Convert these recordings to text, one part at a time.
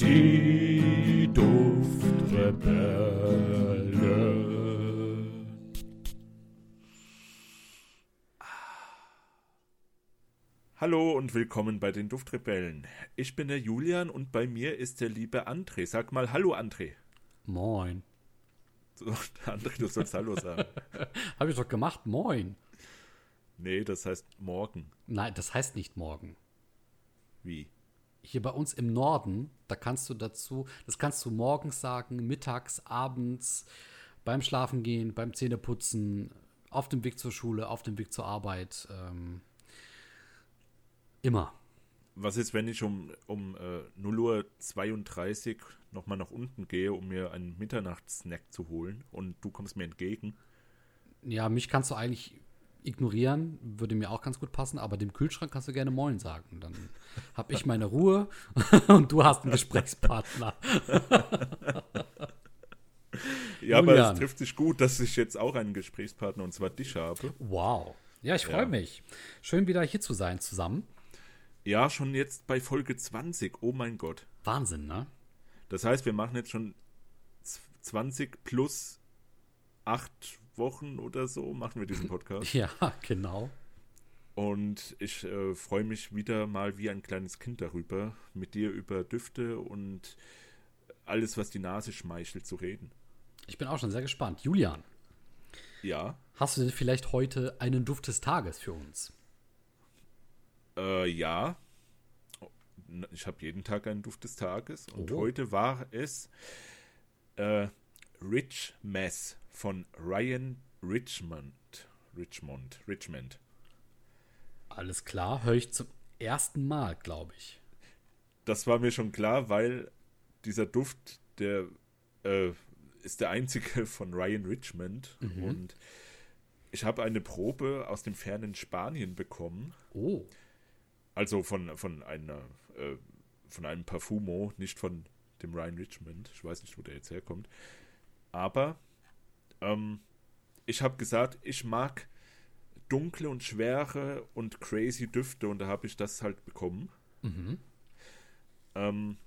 Die Duftrebellen. Hallo und willkommen bei den Duftrebellen. Ich bin der Julian und bei mir ist der liebe André. Sag mal Hallo, André. Moin. So, André, du sollst Hallo sagen. Habe ich doch gemacht, moin. Nee, das heißt morgen. Nein, das heißt nicht morgen. Wie? Hier bei uns im Norden, da kannst du dazu, das kannst du morgens sagen, mittags, abends, beim Schlafengehen, beim Zähneputzen, auf dem Weg zur Schule, auf dem Weg zur Arbeit. Ähm, immer. Was ist, wenn ich um, um äh, 0 Uhr 32 nochmal nach unten gehe, um mir einen Mitternachtssnack zu holen und du kommst mir entgegen? Ja, mich kannst du eigentlich ignorieren, würde mir auch ganz gut passen, aber dem Kühlschrank kannst du gerne Moin sagen. Dann habe ich meine Ruhe und du hast einen Gesprächspartner. Ja, aber Julian. es trifft sich gut, dass ich jetzt auch einen Gesprächspartner und zwar dich habe. Wow. Ja, ich freue Ja. mich. Schön wieder hier zu sein zusammen. Ja, schon jetzt bei Folge 20. Oh mein Gott. Wahnsinn, ne? Das heißt, wir machen jetzt schon z- 20 plus 8 Wochen oder so, machen wir diesen Podcast. Ja, genau. Und ich äh, freue mich wieder mal wie ein kleines Kind darüber, mit dir über Düfte und alles, was die Nase schmeichelt, zu reden. Ich bin auch schon sehr gespannt. Julian, Ja, hast du denn vielleicht heute einen Duft des Tages für uns? äh, ja. Ich habe jeden Tag einen Duft des Tages und Oh. heute war es äh, Rich Mess von Ryan Richmond. Richmond, Richmond. Alles klar, höre ich zum ersten Mal, glaube ich. Das war mir schon klar, weil dieser Duft, der äh, ist der einzige von Ryan Richmond. Und ich habe eine Probe aus dem fernen Spanien bekommen. Oh, Also von, von einer äh, von einem Parfumo, nicht von dem Ryan Richmond. Ich weiß nicht, wo der jetzt herkommt. Aber ähm, ich habe gesagt, ich mag dunkle und schwere und crazy Düfte und da habe ich das halt bekommen. Ähm,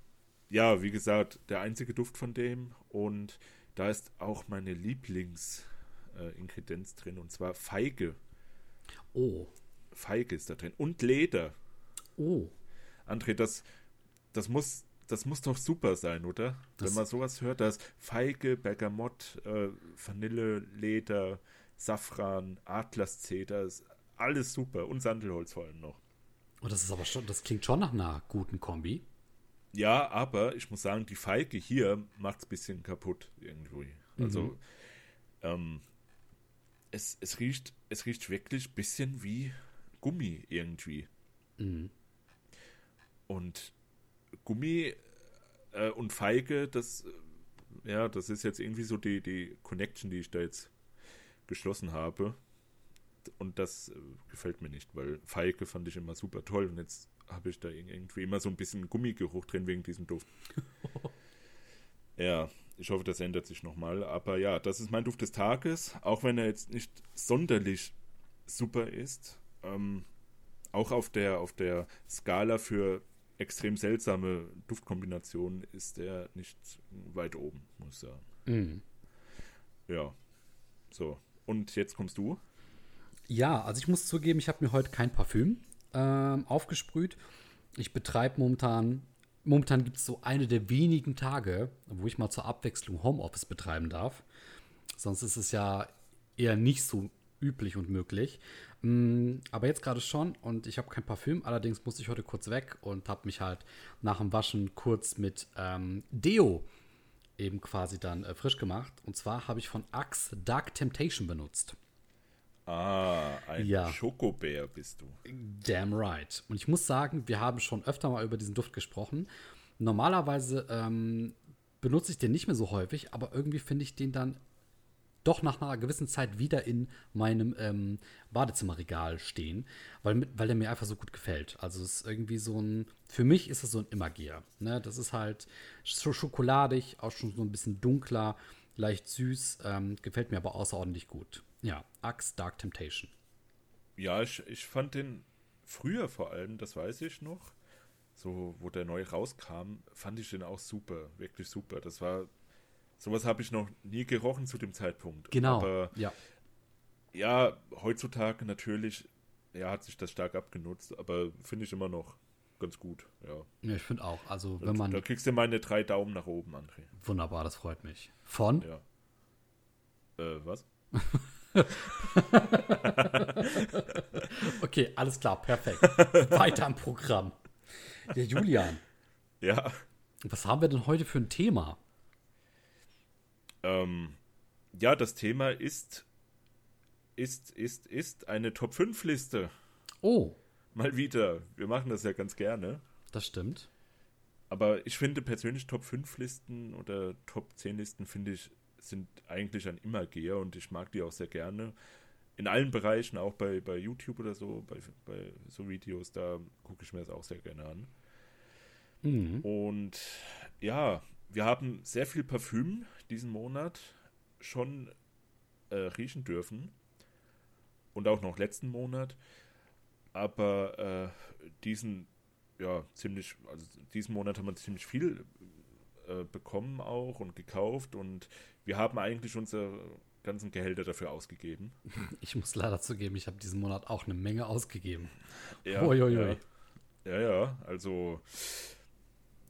ja, wie gesagt, der einzige Duft von dem und da ist auch meine Lieblingsingredienz äh, drin und zwar Feige. oh, Feige ist da drin und Leder. oh. André, das, das, muss, das muss doch super sein, oder? Das- Wenn man sowas hört, da ist Feige, Bergamott, äh, Vanille, Leder, Safran, Atlaszeder, alles super. Und Sandelholz vor allem noch. Oh, das ist aber schon, das klingt schon nach einer guten Kombi. Ja, aber ich muss sagen, die Feige hier macht es ein bisschen kaputt irgendwie. Also, ähm, es, es, riecht, es riecht wirklich ein bisschen wie Gummi irgendwie. Und Gummi äh, und Feige, das, äh, ja, das ist jetzt irgendwie so die, die Connection, die ich da jetzt geschlossen habe. Und das äh, gefällt mir nicht, weil Feige fand ich immer super toll und jetzt habe ich da ir- irgendwie immer so ein bisschen Gummigeruch drin wegen diesem Duft. ja, ich hoffe, das ändert sich nochmal. Aber ja, das ist mein Duft des Tages, auch wenn er jetzt nicht sonderlich super ist. Ähm, auch auf der, auf der Skala für extrem seltsame Duftkombinationen ist er nicht weit oben, muss ich sagen. Mhm. Ja, so. Und jetzt kommst du? Ja, also ich muss zugeben, ich habe mir heute kein Parfüm ähm, aufgesprüht. Ich betreibe momentan, momentan gibt es so eine der wenigen Tage, wo ich mal zur Abwechslung Homeoffice betreiben darf. Sonst ist es ja eher nicht so üblich und möglich. Mm, aber jetzt gerade schon und ich habe kein Parfüm. Allerdings musste ich heute kurz weg und habe mich halt nach dem Waschen kurz mit ähm, Deo eben quasi dann äh, frisch gemacht. Und zwar habe ich von Axe Dark Temptation benutzt. Ah, ein Ja. Schokobär bist du. Damn right. Und ich muss sagen, wir haben schon öfter mal über diesen Duft gesprochen. Normalerweise ähm, benutze ich den nicht mehr so häufig, aber irgendwie finde ich den dann doch nach einer gewissen Zeit wieder in meinem ähm, Badezimmerregal stehen, weil, weil der mir einfach so gut gefällt. Also es ist irgendwie so ein, für mich ist es so ein Immergeher. Ne? Das ist halt so schokoladig, auch schon so ein bisschen dunkler, leicht süß, ähm, gefällt mir aber außerordentlich gut. Ja, Axe Dark Temptation. Ja, ich, ich fand den früher vor allem, das weiß ich noch, so, wo der neu rauskam, fand ich den auch super, wirklich super. Das war, sowas habe ich noch nie gerochen zu dem Zeitpunkt. Genau. Aber ja. ja, heutzutage natürlich, ja, hat sich das stark abgenutzt, aber finde ich immer noch ganz gut, ja. ja ich finde auch. Also, wenn man. Da kriegst du meine drei Daumen nach oben, André. Wunderbar, das freut mich. Von? Ja. Äh, was? okay, alles klar, perfekt. Weiter im Programm. Der Julian. Ja. Was haben wir denn heute für ein Thema? Ähm, ja, das Thema ist, ist, ist, ist eine Top 5 Liste. Oh. Mal wieder. Wir machen das ja ganz gerne. Das stimmt. Aber ich finde persönlich Top 5 Listen oder Top 10 Listen finde ich sind eigentlich ein Immergeher und ich mag die auch sehr gerne. In allen Bereichen, auch bei, bei YouTube oder so, bei, bei so Videos, da gucke ich mir das auch sehr gerne an. Mhm. Und ja, wir haben sehr viel Parfüm diesen Monat schon äh, riechen dürfen. Und auch noch letzten Monat. Aber äh, diesen, ja, ziemlich, also diesen Monat haben wir ziemlich viel äh, bekommen auch und gekauft. Und wir haben eigentlich unsere ganzen Gehälter dafür ausgegeben. Ich muss leider zugeben, ich habe diesen Monat auch eine Menge ausgegeben. Ja, ja, ja, ja, also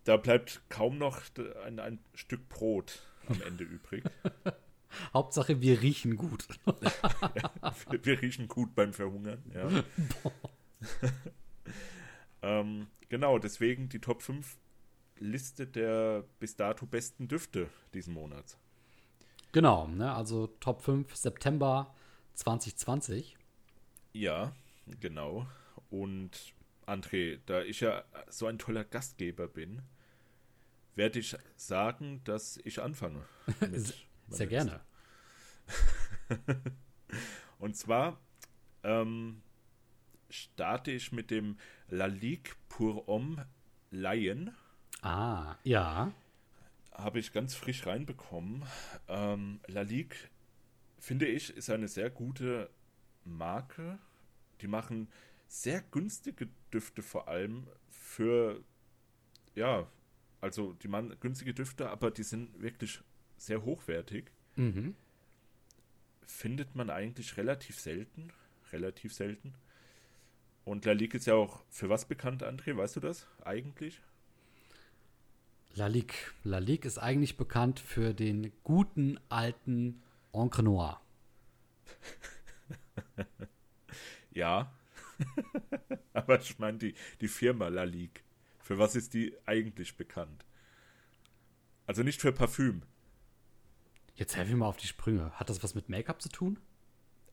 da bleibt kaum noch ein, ein Stück Brot am Ende übrig. Hauptsache, wir riechen gut. wir, wir, riechen gut beim Verhungern, ja. ähm, genau, deswegen die Top 5 Liste der bis dato besten Düfte diesen Monats. Genau, ne, also Top 5 September 2020. Ja, genau. Und André, da ich ja so ein toller Gastgeber bin, werde ich sagen, dass ich anfange. Sehr gerne. Und zwar ähm, starte ich mit dem La Ligue pour Homme Lion. Ah, ja. Habe ich ganz frisch reinbekommen. Ähm, La Ligue, finde ich, ist eine sehr gute Marke. Die machen sehr günstige Düfte vor allem für, ja, also die machen günstige Düfte, aber die sind wirklich sehr hochwertig. Mhm. Findet man eigentlich relativ selten. Relativ selten. Und La Ligue ist ja auch für was bekannt, André? Weißt du das eigentlich? La Ligue. La Ligue ist eigentlich bekannt für den guten alten Encre Noir. ja. Aber ich meine die, die Firma La Ligue. Für was ist die eigentlich bekannt? Also nicht für Parfüm. Jetzt helfe ich mal auf die Sprünge. Hat das was mit Make-up zu tun?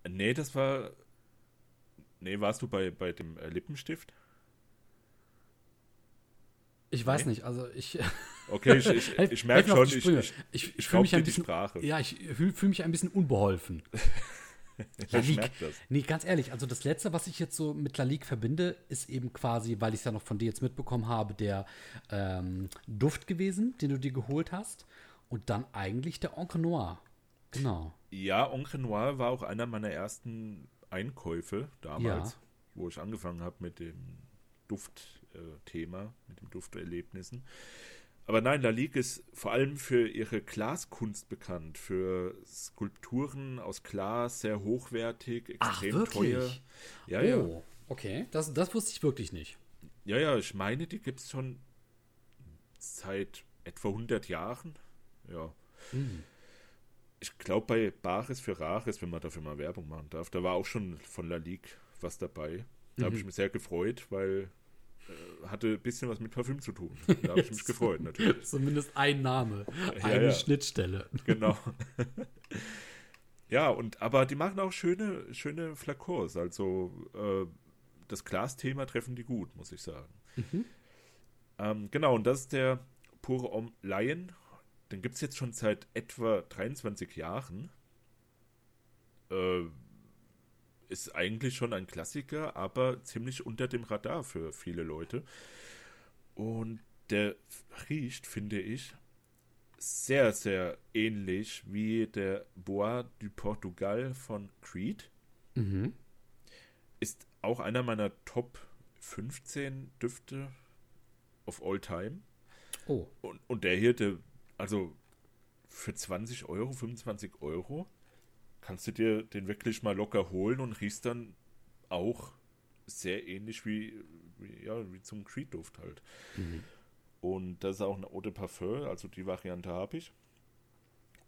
Nee, das war. Nee, warst du bei, bei dem äh, Lippenstift? Ich weiß nee? nicht, also ich. Okay, ich, ich, ich merke schon, ich, ich, ich, ich fühle mich ein bisschen. Sprache. Ja, ich fühle fühl mich ein bisschen unbeholfen. La Ligue. Nee, ganz ehrlich, also das letzte, was ich jetzt so mit La Ligue verbinde, ist eben quasi, weil ich es ja noch von dir jetzt mitbekommen habe, der ähm, Duft gewesen, den du dir geholt hast. Und dann eigentlich der Encre Noir. Genau. Ja, Encre Noir war auch einer meiner ersten Einkäufe damals, ja. wo ich angefangen habe mit dem Duftthema, äh, mit den Dufterlebnissen. Aber nein, La Ligue ist vor allem für ihre Glaskunst bekannt, für Skulpturen aus Glas, sehr hochwertig, extrem Ach, teuer. Ja, oh, ja. Okay, das, das wusste ich wirklich nicht. Ja, ja, ich meine, die gibt es schon seit etwa 100 Jahren. Ja. Mhm. Ich glaube, bei Bares für Rares, wenn man dafür mal Werbung machen darf, da war auch schon von La Ligue was dabei. Da mhm. habe ich mich sehr gefreut, weil hatte ein bisschen was mit Parfüm zu tun. Da habe ich mich gefreut, natürlich. Zumindest ein Name, eine ja. Schnittstelle. Genau. ja, und aber die machen auch schöne, schöne Flakons. Also äh, das Glasthema treffen die gut, muss ich sagen. Mhm. Ähm, genau, und das ist der pure Om Lion. Den gibt es jetzt schon seit etwa 23 Jahren. Äh, ist eigentlich schon ein Klassiker, aber ziemlich unter dem Radar für viele Leute. Und der riecht, finde ich, sehr, sehr ähnlich wie der Bois du Portugal von Creed. Mhm. Ist auch einer meiner Top 15 Düfte. of all time. Oh. Und, und der hier, der, also für 20 Euro, 25 Euro, kannst du dir den wirklich mal locker holen und riechst dann auch sehr ähnlich wie, wie, ja, wie zum Creed-Duft halt. Und das ist auch eine Eau de Parfum, also die Variante habe ich.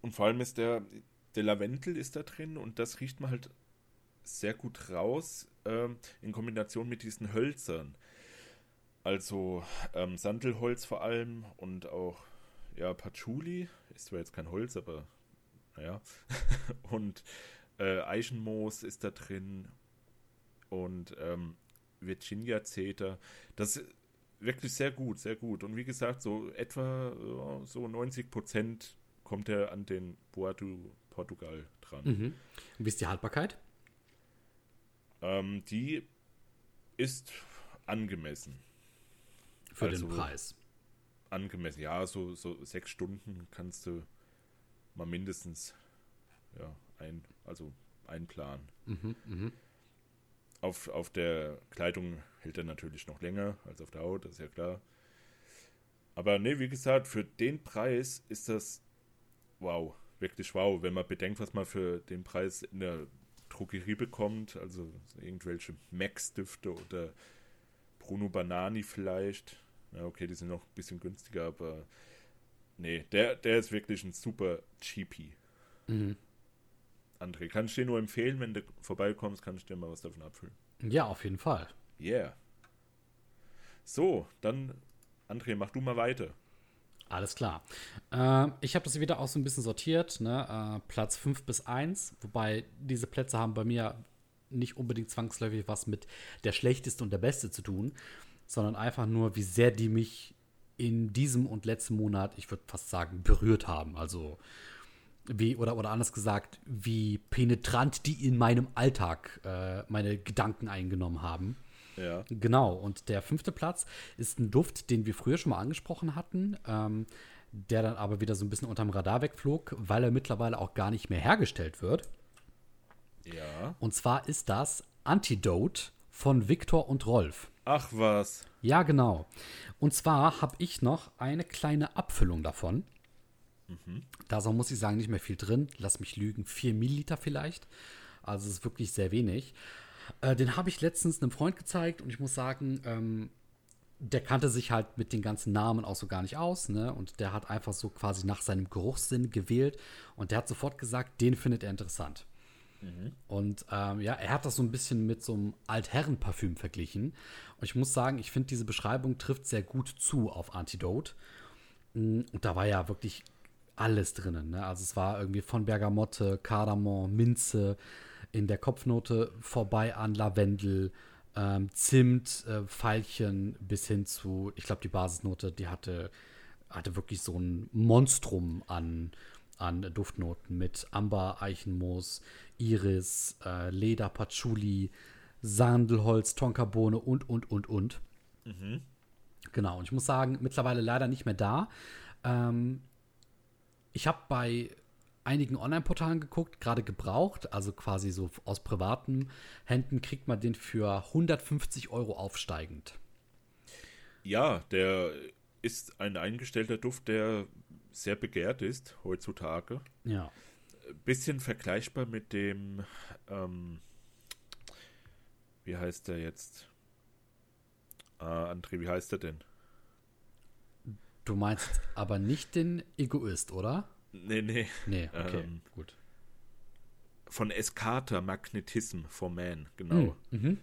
Und vor allem ist der, der Lavendel ist da drin und das riecht man halt sehr gut raus ähm, in Kombination mit diesen Hölzern. Also ähm, Sandelholz vor allem und auch ja, Patchouli. Ist zwar jetzt kein Holz, aber naja. und äh, Eichenmoos ist da drin und ähm, Virginia Zeta. Das ist wirklich sehr gut, sehr gut. Und wie gesagt, so etwa ja, so 90 Prozent kommt er an den Bois du Portugal dran. Mhm. Wie ist die Haltbarkeit? Ähm, die ist angemessen. Für Also- den Preis. Angemessen, ja, so, so sechs Stunden kannst du mal mindestens ja, ein, also einplanen. Mhm, mhm. Auf, auf der Kleidung hält er natürlich noch länger als auf der Haut, das ist ja klar. Aber ne, wie gesagt, für den Preis ist das wow, wirklich wow, wenn man bedenkt, was man für den Preis in der Drogerie bekommt, also irgendwelche Max-Düfte oder Bruno Banani vielleicht. Ja, okay, die sind noch ein bisschen günstiger, aber nee, der, der ist wirklich ein super Cheapie. Mhm. André, kann ich dir nur empfehlen, wenn du vorbeikommst, kann ich dir mal was davon abfüllen. Ja, auf jeden Fall. Yeah. So, dann, André, mach du mal weiter. Alles klar. Ähm, ich habe das wieder auch so ein bisschen sortiert, ne? äh, Platz 5 bis 1, wobei diese Plätze haben bei mir nicht unbedingt zwangsläufig was mit der schlechteste und der beste zu tun, sondern einfach nur, wie sehr die mich in diesem und letzten Monat, ich würde fast sagen, berührt haben. Also wie, oder, oder anders gesagt, wie penetrant die in meinem Alltag äh, meine Gedanken eingenommen haben. Ja. Genau, und der fünfte Platz ist ein Duft, den wir früher schon mal angesprochen hatten, ähm, der dann aber wieder so ein bisschen unterm Radar wegflog, weil er mittlerweile auch gar nicht mehr hergestellt wird. Ja. Und zwar ist das Antidote von Victor und Rolf. Ach was. Ja, genau. Und zwar habe ich noch eine kleine Abfüllung davon. Da ist auch, muss ich sagen, nicht mehr viel drin. Lass mich lügen, 4 Milliliter vielleicht. Also es ist wirklich sehr wenig. Äh, den habe ich letztens einem Freund gezeigt und ich muss sagen, ähm, der kannte sich halt mit den ganzen Namen auch so gar nicht aus, ne? Und der hat einfach so quasi nach seinem Geruchssinn gewählt und der hat sofort gesagt, den findet er interessant. Und ähm, ja, er hat das so ein bisschen mit so einem Altherrenparfüm verglichen. Und ich muss sagen, ich finde, diese Beschreibung trifft sehr gut zu auf Antidote. Mm, Und da war ja wirklich alles drinnen. Ne? Also es war irgendwie von Bergamotte, Kardamom, Minze, in der Kopfnote vorbei an Lavendel, ähm, Zimt, äh, Veilchen bis hin zu, ich glaube, die Basisnote, die hatte, hatte wirklich so ein Monstrum an, an Duftnoten mit Amber, Eichenmoos, Iris, äh, Leder, Patchouli, Sandelholz, Tonkabohne und, und, und, und. Genau, und ich muss sagen, mittlerweile leider nicht mehr da. Ähm, ich habe bei einigen Online-Portalen geguckt, gerade gebraucht, also quasi so aus privaten Händen kriegt man den für 150 Euro aufsteigend. Ja, der ist ein eingestellter Duft, der sehr begehrt ist heutzutage. Ja. Bisschen vergleichbar mit dem, ähm, wie heißt der jetzt? Ah, André, wie heißt der denn? Du meinst aber nicht den Egoist, oder? Nee, nee. Nee, okay, Ähm, gut. Von Escata Magnetism for Man, genau. Mhm.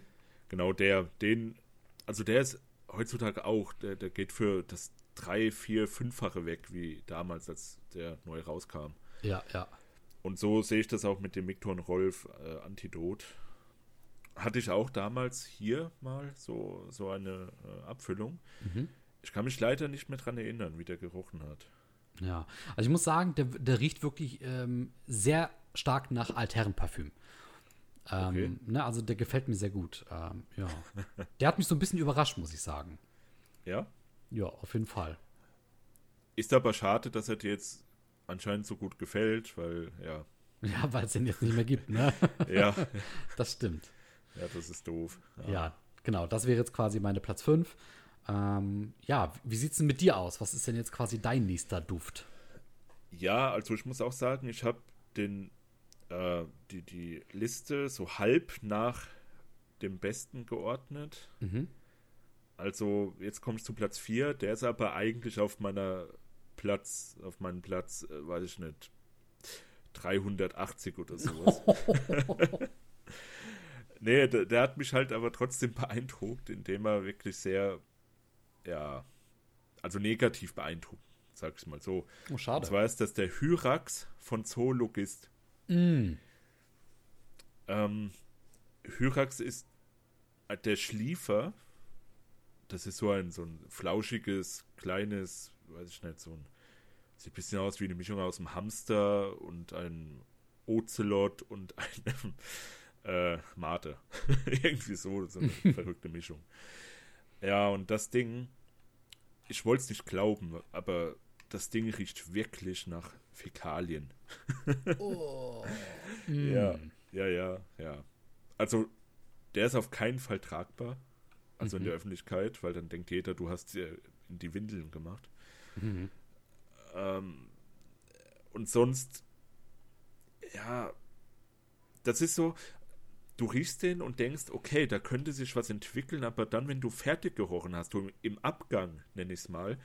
Genau, der, den, also der ist heutzutage auch, der, der geht für das drei, vier, fünffache weg, wie damals, als der neu rauskam. Ja, ja. Und so sehe ich das auch mit dem und Rolf äh, Antidot. Hatte ich auch damals hier mal so, so eine äh, Abfüllung. Mhm. Ich kann mich leider nicht mehr dran erinnern, wie der gerochen hat. Ja, also ich muss sagen, der, der riecht wirklich ähm, sehr stark nach Altherrenparfüm. Ähm, Okay. ne, also der gefällt mir sehr gut. Ähm, ja. Der hat mich so ein bisschen überrascht, muss ich sagen. Ja? Ja, auf jeden Fall. Ist aber schade, dass er dir jetzt anscheinend so gut gefällt, weil, ja, Ja, weil es den jetzt nicht mehr gibt, ne? ja, Das stimmt. ja, das ist doof. Ja, genau. Das wäre jetzt quasi meine Platz 5. Ähm, ja, wie sieht es denn mit dir aus? Was ist denn jetzt quasi dein nächster Duft? Ja, also ich muss auch sagen, ich habe den äh, die, die Liste so halb nach dem Besten geordnet. Mhm. Also jetzt komme ich zu Platz 4, der ist aber eigentlich auf meiner Platz, auf meinem Platz, äh, weiß ich nicht, 380 oder sowas. nee, der, der, hat mich halt aber trotzdem beeindruckt, indem er wirklich sehr, ja, also negativ beeindruckt, sag ich mal so. Oh, schade. Und zwar ist das der Hyrax von Zoologist. Mm. Ähm, Hyrax ist der Schliefer. Das ist so ein, so ein flauschiges, kleines, weiß ich nicht, so ein. Sieht ein bisschen aus wie eine Mischung aus einem Hamster und einem Ocelot und einem äh, Mate. Irgendwie so, so eine verrückte Mischung. Ja, und das Ding, ich wollte es nicht glauben, aber das Ding riecht wirklich nach Fäkalien. oh. Ja, ja, ja, ja. Also, der ist auf keinen Fall tragbar. Also mhm. in der Öffentlichkeit, weil dann denkt jeder, du hast dir in die Windeln gemacht. Mhm. Ähm, und sonst, ja, das ist so, du riechst den und denkst, okay, da könnte sich was entwickeln, aber dann, wenn du fertig gerochen hast, du im Abgang, nenne ich es mal,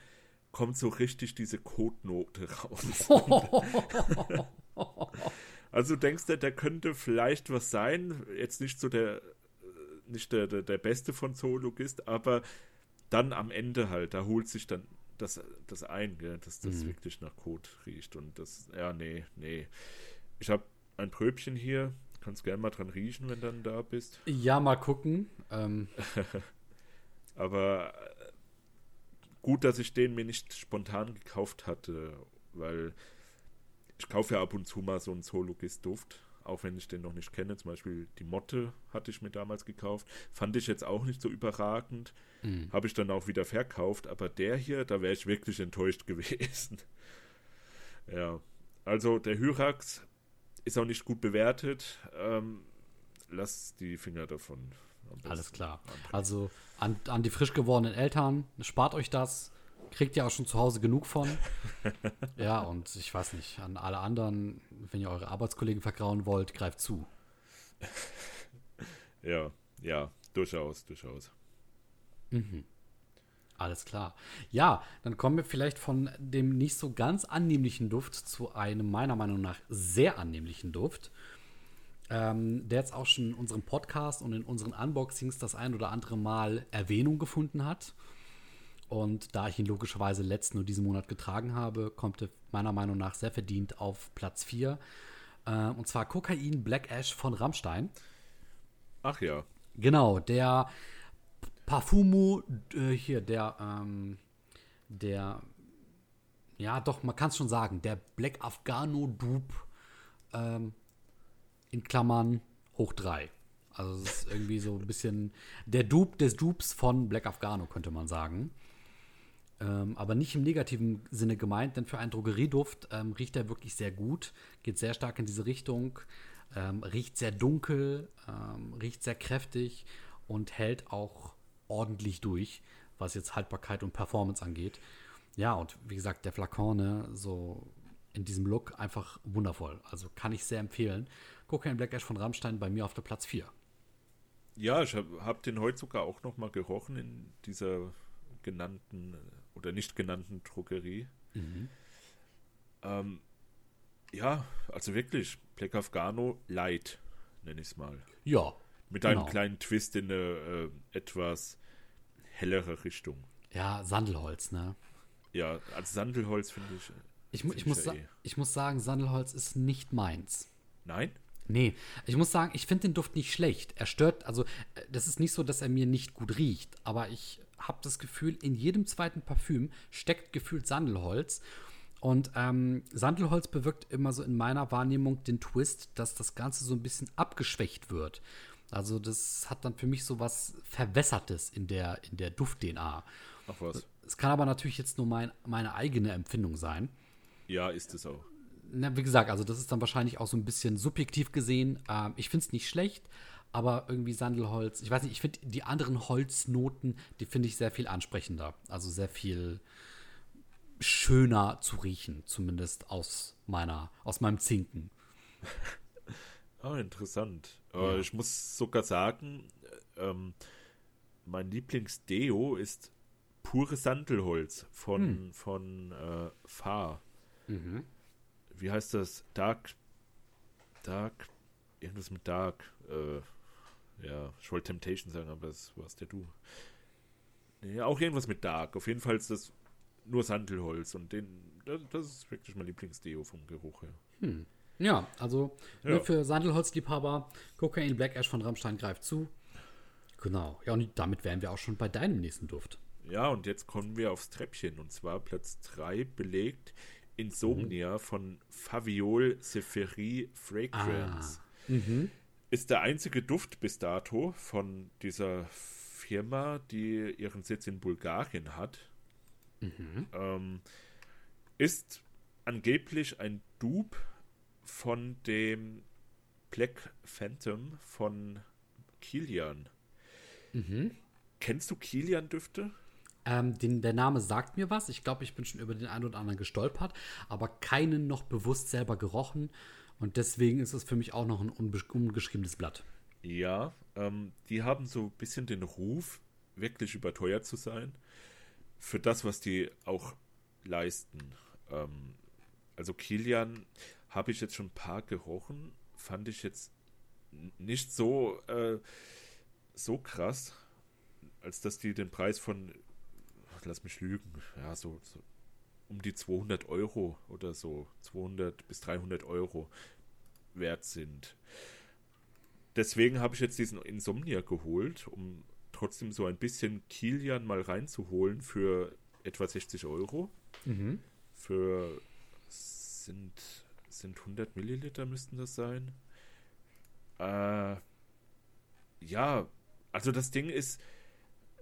kommt so richtig diese Kotnote raus. also denkst du, der könnte vielleicht was sein, jetzt nicht so der, nicht der, der, der beste von Zoologist, aber dann am Ende halt, da holt sich dann das, das ein, gell, dass das mhm. wirklich nach Kot riecht und das, ja, nee, nee. Ich habe ein Pröbchen hier, kannst gerne mal dran riechen, wenn dann da bist. Ja, mal gucken. Ähm. aber gut, dass ich den mir nicht spontan gekauft hatte, weil ich kaufe ja ab und zu mal so einen Zoologist-Duft, auch wenn ich den noch nicht kenne. Zum Beispiel die Motte hatte ich mir damals gekauft. Fand ich jetzt auch nicht so überragend. Mhm. Habe ich dann auch wieder verkauft. Aber der hier, da wäre ich wirklich enttäuscht gewesen. ja, also der Hyrax ist auch nicht gut bewertet. Ähm, lass die Finger davon. Alles klar. Also an, an die frisch gewordenen Eltern, spart euch das. Kriegt ihr auch schon zu Hause genug von. ja, und ich weiß nicht, an alle anderen, wenn ihr eure Arbeitskollegen vergrauen wollt, greift zu. Ja, ja, durchaus, durchaus. Mhm. Alles klar. Ja, dann kommen wir vielleicht von dem nicht so ganz annehmlichen Duft zu einem meiner Meinung nach sehr annehmlichen Duft ähm, der jetzt auch schon in unserem Podcast und in unseren Unboxings das ein oder andere Mal Erwähnung gefunden hat. Und da ich ihn logischerweise letzten und diesen Monat getragen habe, kommt er meiner Meinung nach sehr verdient auf Platz 4. Äh, und zwar Kokain Black Ash von Rammstein. Ach ja. Genau, der Parfumo, äh, hier, der, ähm, der, ja, doch, man kann es schon sagen, der Black Afghano Dupe ähm, in Klammern hoch 3. Also es ist irgendwie so ein bisschen der Dupe des Dupes von Black Afghano, könnte man sagen. Ähm, aber nicht im negativen Sinne gemeint, denn für einen Drogerieduft ähm, riecht er wirklich sehr gut, geht sehr stark in diese Richtung, ähm, riecht sehr dunkel, ähm, riecht sehr kräftig und hält auch ordentlich durch, was jetzt Haltbarkeit und Performance angeht. Ja, und wie gesagt, der Flakon, ne, so in diesem Look einfach wundervoll. Also kann ich sehr empfehlen. Cocaine Black Ash von Rammstein bei mir auf der Platz 4. Ja, ich habe hab den heute sogar auch noch mal gerochen in dieser genannten oder nicht genannten Drogerie. Mhm. Ähm, ja, also wirklich, Black Afghano Light, nenne ich es mal. Ja. Mit einem genau. kleinen Twist in eine äh, etwas hellere Richtung. Ja, Sandelholz, ne? Ja, als Sandelholz finde ich. Ich, ich, muss, eh. ich muss sagen, Sandelholz ist nicht meins. Nein? Nee, ich muss sagen, ich finde den Duft nicht schlecht. Er stört, also äh, das ist nicht so, dass er mir nicht gut riecht, aber ich habe das Gefühl, in jedem zweiten Parfüm steckt gefühlt Sandelholz. Und ähm, Sandelholz bewirkt immer so in meiner Wahrnehmung den Twist, dass das Ganze so ein bisschen abgeschwächt wird. Also das hat dann für mich so was Verwässertes in der, in der Duft-DNA. Ach was. Es kann aber natürlich jetzt nur mein, meine eigene Empfindung sein. Ja, ist es auch na, wie gesagt, also das ist dann wahrscheinlich auch so ein bisschen subjektiv gesehen. Ähm, ich finde es nicht schlecht, aber irgendwie Sandelholz. Ich weiß nicht, ich finde die anderen Holznoten, die finde ich sehr viel ansprechender. Also sehr viel schöner zu riechen, zumindest aus meiner, aus meinem Zinken. Ah, interessant. Ja. ich muss sogar sagen, ähm, mein Lieblingsdeo ist pures Sandelholz von, hm. von äh, Fahr. Mhm. Wie heißt das? Dark. Dark. Irgendwas mit Dark. Äh, ja, ich wollte Temptation sagen, aber das war's der du. Nee, auch irgendwas mit Dark. Auf jeden Fall ist das nur Sandelholz und den, das, das ist wirklich mein Lieblingsdeo vom Geruch her. Hm. Ja, also ja. Für Sandelholzliebhaber, Cocaine Black Ash von Rammstein greift zu. Genau. Ja, und damit wären wir auch schon bei deinem nächsten Duft. Ja, und jetzt kommen wir aufs Treppchen. Und zwar Platz 3 belegt Insomnia mhm. von Faviol Seferi Fragrance. Ah. Mhm. Ist der einzige Duft bis dato von dieser Firma, die ihren Sitz in Bulgarien hat. Mhm. Ähm, ist angeblich ein Dupe von dem Black Phantom von Kilian. Mhm. Kennst du Kilian-Düfte? Ähm, den, der Name sagt mir was. Ich glaube, ich bin schon über den einen oder anderen gestolpert, aber keinen noch bewusst selber gerochen. Und deswegen ist es für mich auch noch ein ungeschriebenes Blatt. Ja, ähm, die haben so ein bisschen den Ruf, wirklich überteuert zu sein. Für das, was die auch leisten. Ähm, also Kilian habe ich jetzt schon ein paar gerochen. Fand ich jetzt nicht so, äh, so krass, als dass die den Preis von lass mich lügen, ja, so, so um die 200 Euro oder so, 200 bis 300 Euro wert sind. Deswegen habe ich jetzt diesen Insomnia geholt, um trotzdem so ein bisschen Kilian mal reinzuholen für etwa 60 Euro. Mhm. Für sind, sind 100 Milliliter müssten das sein. Äh, ja, also das Ding ist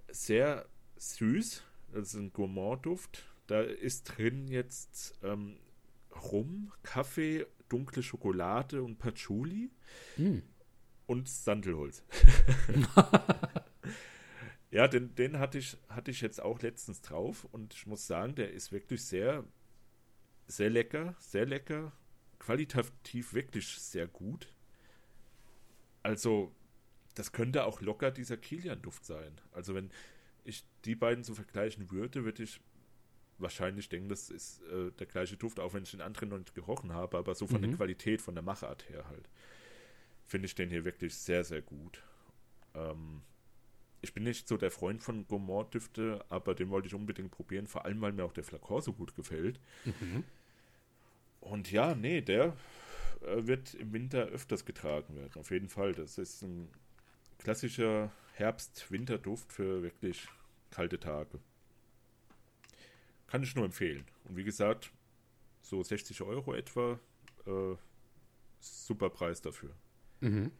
sehr süß, das ist ein Gourmand-Duft. Da ist drin jetzt ähm, Rum, Kaffee, dunkle Schokolade und Patchouli mm. und Sandelholz. ja, den, den hatte, ich, hatte ich jetzt auch letztens drauf und ich muss sagen, der ist wirklich sehr, sehr lecker, sehr lecker, qualitativ wirklich sehr gut. Also, das könnte auch locker dieser Kilian-Duft sein. Also, wenn, ich die beiden so vergleichen würde, würde ich wahrscheinlich denken, das ist äh, der gleiche Duft, auch wenn ich den anderen noch nicht gerochen habe, aber so von mhm. der Qualität, von der Machart her halt, finde ich den hier wirklich sehr, sehr gut. Ähm, ich bin nicht so der Freund von Gourmand-Düfte, aber den wollte ich unbedingt probieren, vor allem, weil mir auch der Flakon so gut gefällt. Mhm. Und ja, nee, der äh, wird im Winter öfters getragen werden, auf jeden Fall. Das ist ein klassischer Herbst-Winterduft für wirklich kalte Tage. Kann ich nur empfehlen. Und wie gesagt, so 60 Euro etwa, äh, super Preis dafür. Mhm.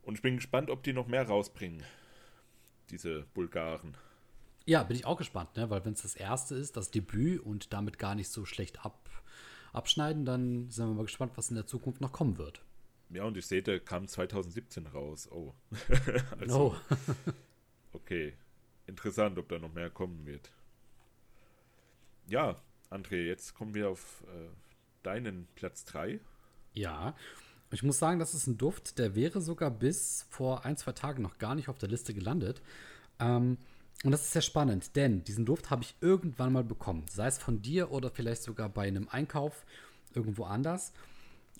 Und ich bin gespannt, ob die noch mehr rausbringen, diese Bulgaren. Ja, bin ich auch gespannt, ne? weil wenn es das erste ist, das Debüt und damit gar nicht so schlecht ab, abschneiden, dann sind wir mal gespannt, was in der Zukunft noch kommen wird. Ja, und ich sehe, der kam 2017 raus. Oh. also, oh. okay. Interessant, ob da noch mehr kommen wird. Ja, André, jetzt kommen wir auf äh, deinen Platz 3. Ja, ich muss sagen, das ist ein Duft, der wäre sogar bis vor ein, zwei Tagen noch gar nicht auf der Liste gelandet. Ähm, und das ist sehr spannend, denn diesen Duft habe ich irgendwann mal bekommen. Sei es von dir oder vielleicht sogar bei einem Einkauf irgendwo anders.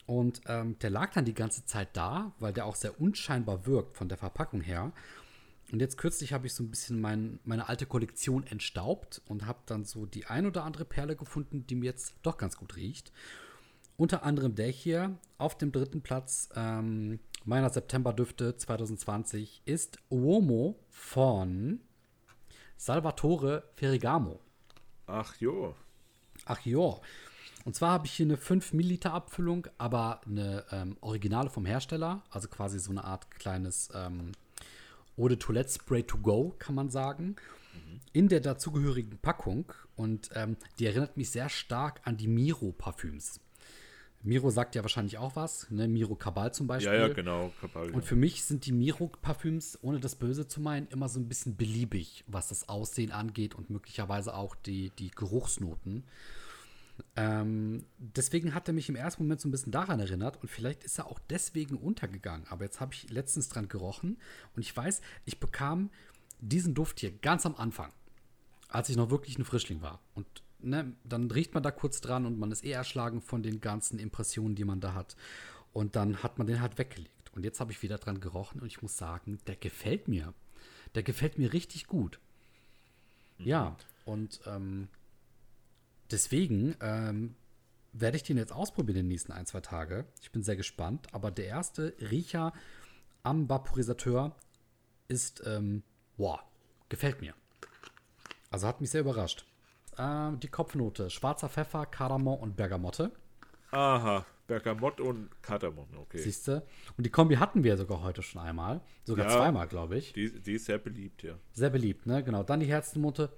Und ähm, der lag dann die ganze Zeit da, weil der auch sehr unscheinbar wirkt von der Verpackung her. Und jetzt kürzlich habe ich so ein bisschen mein, meine alte Kollektion entstaubt und habe dann so die ein oder andere Perle gefunden, die mir jetzt doch ganz gut riecht. Unter anderem der hier auf dem dritten Platz ähm, meiner September-Düfte 2020 ist Uomo von Salvatore Ferrigamo. Ach jo. Ach jo. Und zwar habe ich hier eine 5 Milliliter Abfüllung, aber eine ähm, Originale vom Hersteller, also quasi so eine Art kleines ähm, De Toilette Spray to go, kann man sagen, mhm. in der dazugehörigen Packung. Und ähm, die erinnert mich sehr stark an die Miro Parfüms. Miro sagt ja wahrscheinlich auch was, ne? Miro Kabal zum Beispiel. Ja, ja, genau. Kabal, ja. Und für mich sind die Miro-Parfüms, ohne das Böse zu meinen, immer so ein bisschen beliebig, was das Aussehen angeht und möglicherweise auch die, die Geruchsnoten. Ähm, deswegen hat er mich im ersten Moment so ein bisschen daran erinnert und vielleicht ist er auch deswegen untergegangen. Aber jetzt habe ich letztens dran gerochen und ich weiß, ich bekam diesen Duft hier ganz am Anfang, als ich noch wirklich ein Frischling war. Und ne, dann riecht man da kurz dran und man ist eher erschlagen von den ganzen Impressionen, die man da hat. Und dann hat man den halt weggelegt. Und jetzt habe ich wieder dran gerochen und ich muss sagen, der gefällt mir. Der gefällt mir richtig gut. Ja, und ähm, deswegen ähm, werde ich den jetzt ausprobieren in den nächsten ein, zwei Tage. Ich bin sehr gespannt. Aber der erste Riecher am Vaporisateur ist, ähm, boah, gefällt mir. Also hat mich sehr überrascht. Ähm, die Kopfnote: schwarzer Pfeffer, Kardamom und Bergamotte. Aha, Bergamott und Kardamom, okay. Siehst du? Und die Kombi hatten wir sogar heute schon einmal. Sogar Ja. zweimal, glaube ich. Die, die ist sehr beliebt, ja. Sehr beliebt, ne? Genau. Dann die Herzennote.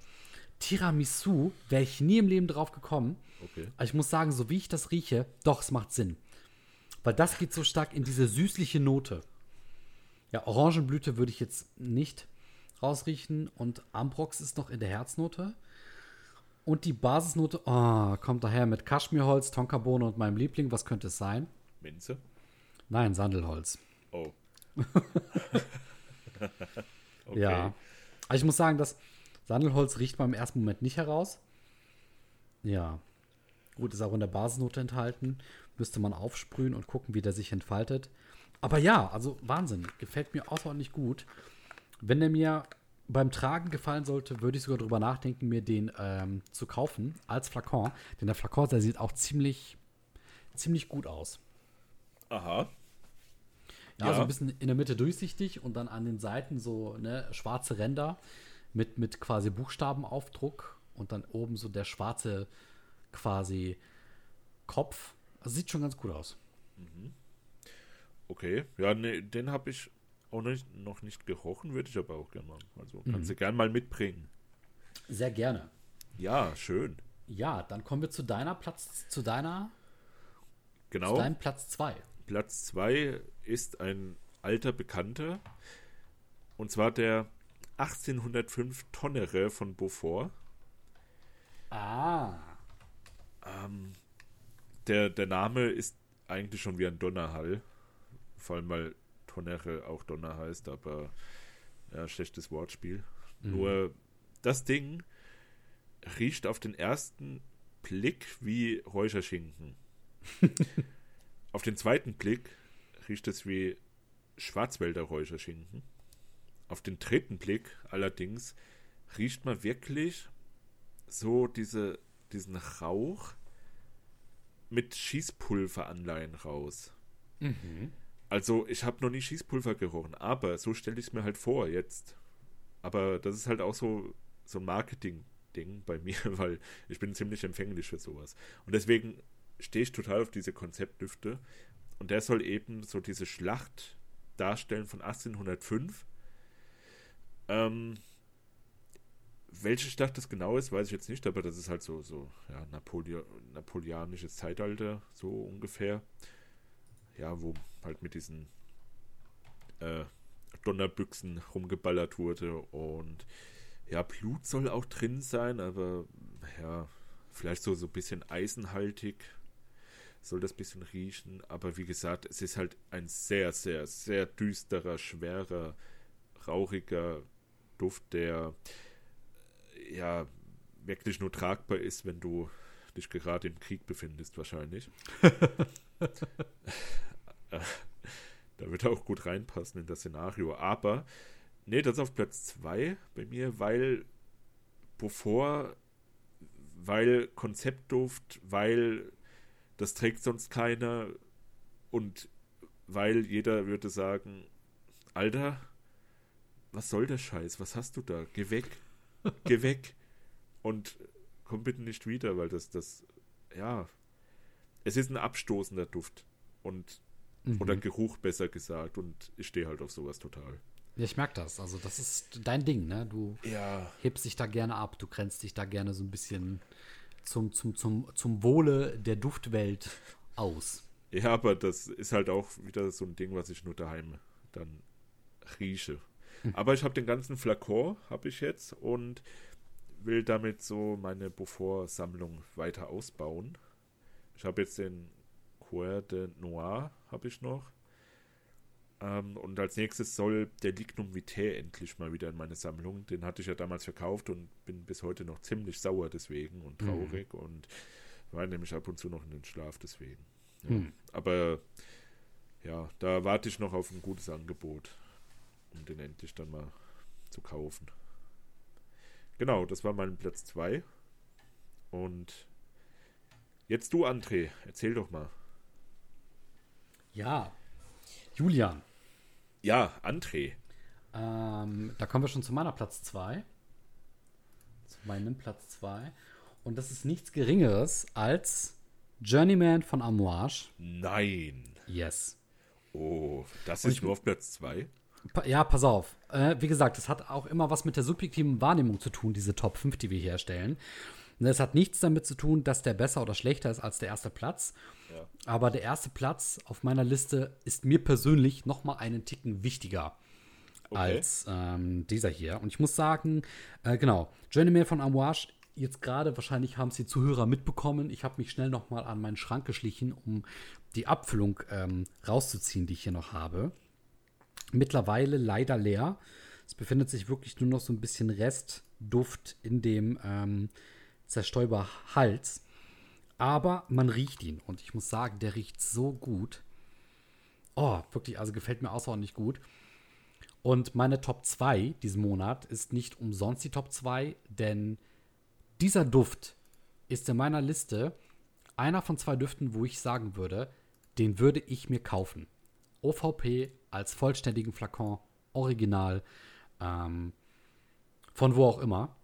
Tiramisu wäre ich nie im Leben drauf gekommen. Okay. Aber ich muss sagen, so wie ich das rieche, doch, es macht Sinn. Weil das geht so stark in diese süßliche Note. Ja, Orangenblüte würde ich jetzt nicht rausriechen. Und Ambrox ist noch in der Herznote. Und die Basisnote oh, kommt daher mit Kaschmirholz, Tonkabohne und meinem Liebling. Was könnte es sein? Minze? Nein, Sandelholz. Oh. okay. Ja. Aber ich muss sagen, das Sandelholz riecht man im ersten Moment nicht heraus. Ja. Gut, ist auch in der Basisnote enthalten. Müsste man aufsprühen und gucken, wie der sich entfaltet. Aber ja, also Wahnsinn. Gefällt mir außerordentlich gut. Wenn der mir beim Tragen gefallen sollte, würde ich sogar drüber nachdenken, mir den ähm, zu kaufen als Flakon. Denn der Flakon, der sieht auch ziemlich, ziemlich gut aus. Aha. Ja, Ja. so ein bisschen in der Mitte durchsichtig und dann an den Seiten so ne, schwarze Ränder mit, mit quasi Buchstabenaufdruck und dann oben so der schwarze quasi Kopf. Also sieht schon ganz gut aus. Okay. Ja, nee, den habe ich auch nicht, noch nicht gerochen, würde ich aber auch gerne mal. Also Mhm. kannst du gern mal mitbringen. Sehr gerne. Ja, schön. Ja, dann kommen wir zu deiner Platz, zu deiner, Genau. zu deinem Platz 2. Platz 2 ist ein alter Bekannter. Und zwar der 1805 Tonnere von Beaufort. Ah. Der, der Name ist eigentlich schon wie ein Donnerhall. Vor allem, weil Tonnere auch Donner heißt, aber ja, schlechtes Wortspiel. Nur das Ding riecht auf den ersten Blick wie Räucherschinken. auf den zweiten Blick riecht es wie Schwarzwälder Räucherschinken. Auf den dritten Blick allerdings riecht man wirklich so diese, diesen Rauch mit Schießpulveranleihen raus. Also, ich habe noch nie Schießpulver gerochen, aber so stelle ich es mir halt vor jetzt. Aber das ist halt auch so, so ein Marketing-Ding bei mir, weil ich bin ziemlich empfänglich für sowas. Und deswegen stehe ich total auf diese Konzeptdüfte. Und der soll eben so diese Schlacht darstellen von 1805. Ähm, welche Stadt das genau ist, weiß ich jetzt nicht, aber das ist halt so, so ja, Napoleo napoleonisches Zeitalter, so ungefähr. Ja, wo halt mit diesen äh, Donnerbüchsen rumgeballert wurde und ja, Blut soll auch drin sein, aber ja, vielleicht so, so ein bisschen eisenhaltig soll das bisschen riechen, aber wie gesagt, es ist halt ein sehr, sehr, sehr düsterer, schwerer, rauchiger Duft, der ja wirklich nur tragbar ist, wenn du dich gerade im Krieg befindest, wahrscheinlich. Da wird er auch gut reinpassen in das Szenario. Aber, nee, das ist auf Platz 2 bei mir, weil bevor, weil Konzeptduft, weil das trägt sonst keiner und weil jeder würde sagen, Alter, was soll der Scheiß? Was hast du da? Geh weg. Geh weg. Und komm bitte nicht wieder, weil das, das, ja, es ist ein abstoßender Duft. Und, oder Geruch besser gesagt. Und ich stehe halt auf sowas total. Ja, ich merke das. Also, das ist dein Ding, ne? Du Ja. hebst dich da gerne ab, du grenzt dich da gerne so ein bisschen zum, zum, zum, zum Wohle der Duftwelt aus. Ja, aber das ist halt auch wieder so ein Ding, was ich nur daheim dann rieche. Aber ich habe den ganzen Flakon, habe ich jetzt und will damit so meine Beaufort-Sammlung weiter ausbauen. Ich habe jetzt den Coeur de Noir, habe ich noch. Ähm, und als nächstes soll der Lignum Vitae endlich mal wieder in meine Sammlung. Den hatte ich ja damals verkauft und bin bis heute noch ziemlich sauer deswegen und traurig und weine nämlich ab und zu noch in den Schlaf deswegen. Ja. Hm. Aber ja, da warte ich noch auf ein gutes Angebot, um den endlich dann mal zu kaufen. Genau, das war mein Platz 2. Und jetzt du, André, erzähl doch mal. Ja. Julian, Ja, André. ähm, da kommen wir schon zu meiner Platz 2. Zu meinem Platz 2. Und das ist nichts Geringeres als Journeyman von Amouage. Nein. Yes. Oh, das ist ich- nur auf Platz 2. Ja, pass auf. Äh, wie gesagt, das hat auch immer was mit der subjektiven Wahrnehmung zu tun, diese Top 5, die wir hier erstellen. Es hat nichts damit zu tun, dass der besser oder schlechter ist als der erste Platz. Ja. Aber der erste Platz auf meiner Liste ist mir persönlich noch mal einen Ticken wichtiger Okay. als ähm, dieser hier. Und ich muss sagen, äh, genau, Journeyman von Amouage, jetzt gerade, wahrscheinlich haben es die Zuhörer mitbekommen, ich habe mich schnell noch mal an meinen Schrank geschlichen, um die Abfüllung ähm, rauszuziehen, die ich hier noch habe. Mittlerweile leider leer. Es befindet sich wirklich nur noch so ein bisschen Restduft in dem ähm, Zerstäuberhals. Aber man riecht ihn und ich muss sagen, der riecht so gut. Oh, wirklich, also gefällt mir außerordentlich gut. Und meine Top 2 diesen Monat ist nicht umsonst die Top 2, denn dieser Duft ist in meiner Liste einer von zwei Düften, wo ich sagen würde, den würde ich mir kaufen. OVP als vollständigen Flakon, original, ähm, von wo auch immer.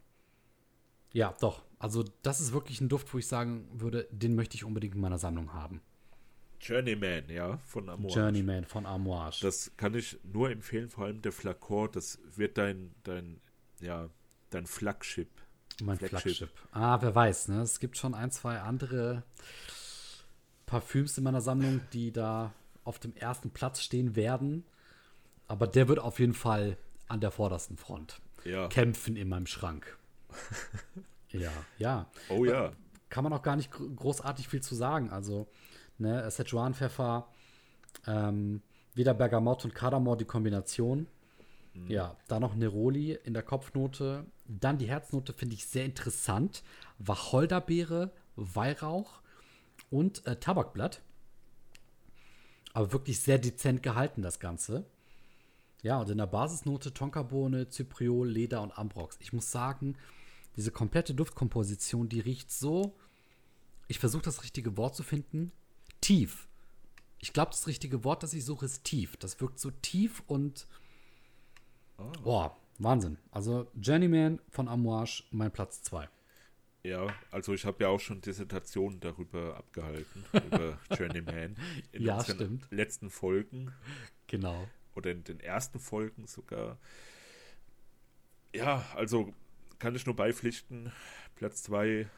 Ja, doch. Also, das ist wirklich ein Duft, wo ich sagen würde, den möchte ich unbedingt in meiner Sammlung haben. Journeyman, ja, von Amor. Journeyman von Amouage. Das kann ich nur empfehlen, vor allem der Flakon, das wird dein, dein, ja, dein Flagship. Mein Flagship. Flagship. Ah, wer weiß, ne? Es gibt schon ein, zwei andere Parfüms in meiner Sammlung, die da auf dem ersten Platz stehen werden. Aber der wird auf jeden Fall an der vordersten Front Ja. kämpfen in meinem Schrank. ja, ja. Oh ja. Kann man auch gar nicht gro- großartig viel zu sagen. Also, ne, Szechuan-Pfeffer, ähm, wieder Bergamott und Kardamom, die Kombination. Ja, dann noch Neroli in der Kopfnote. Dann die Herznote finde ich sehr interessant. Wacholderbeere, Weihrauch und äh, Tabakblatt. Aber wirklich sehr dezent gehalten, das Ganze. Ja, und in der Basisnote Tonkabohne, Zypriol, Leder und Ambrox. Ich muss sagen, diese komplette Duftkomposition, die riecht so. Ich versuche das richtige Wort zu finden. Tief. Ich glaube, das richtige Wort, das ich suche, ist tief. Das wirkt so tief und. Boah, Wahnsinn. Also Journeyman von Amouage, mein Platz 2. Ja, also ich habe ja auch schon Dissertationen darüber abgehalten, über Journeyman. In Ja, unseren stimmt. letzten Folgen Genau. oder in den ersten Folgen sogar. Ja, also kann ich nur beipflichten, Platz 2,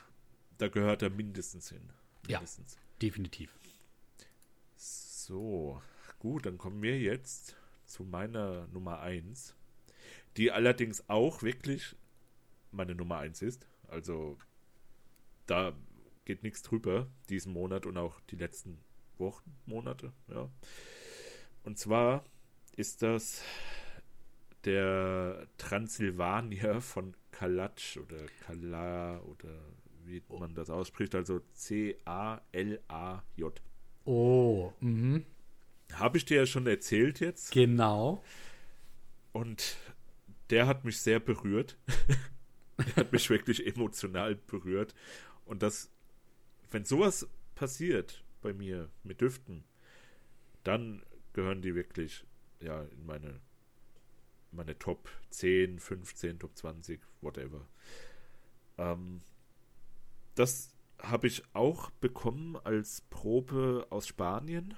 da gehört er mindestens hin. Ja. Mindestens. Definitiv. So, gut, dann kommen wir jetzt zu meiner Nummer 1, die allerdings auch wirklich meine Nummer 1 ist. Also da geht nichts drüber diesen Monat und auch die letzten Wochen, Monate, ja. Und zwar ist das der Transsilvanier von Kalatsch oder Kala oder wie man das ausspricht, also C-A-L-A-J. Oh, mhm. Habe ich dir ja schon erzählt jetzt. Genau. Und der hat mich sehr berührt. der hat mich wirklich emotional berührt. Und das, wenn sowas passiert bei mir mit Düften, dann gehören die wirklich ja in meine meine Top 10, 15, Top 20, whatever. Ähm, das habe ich auch bekommen als Probe aus Spanien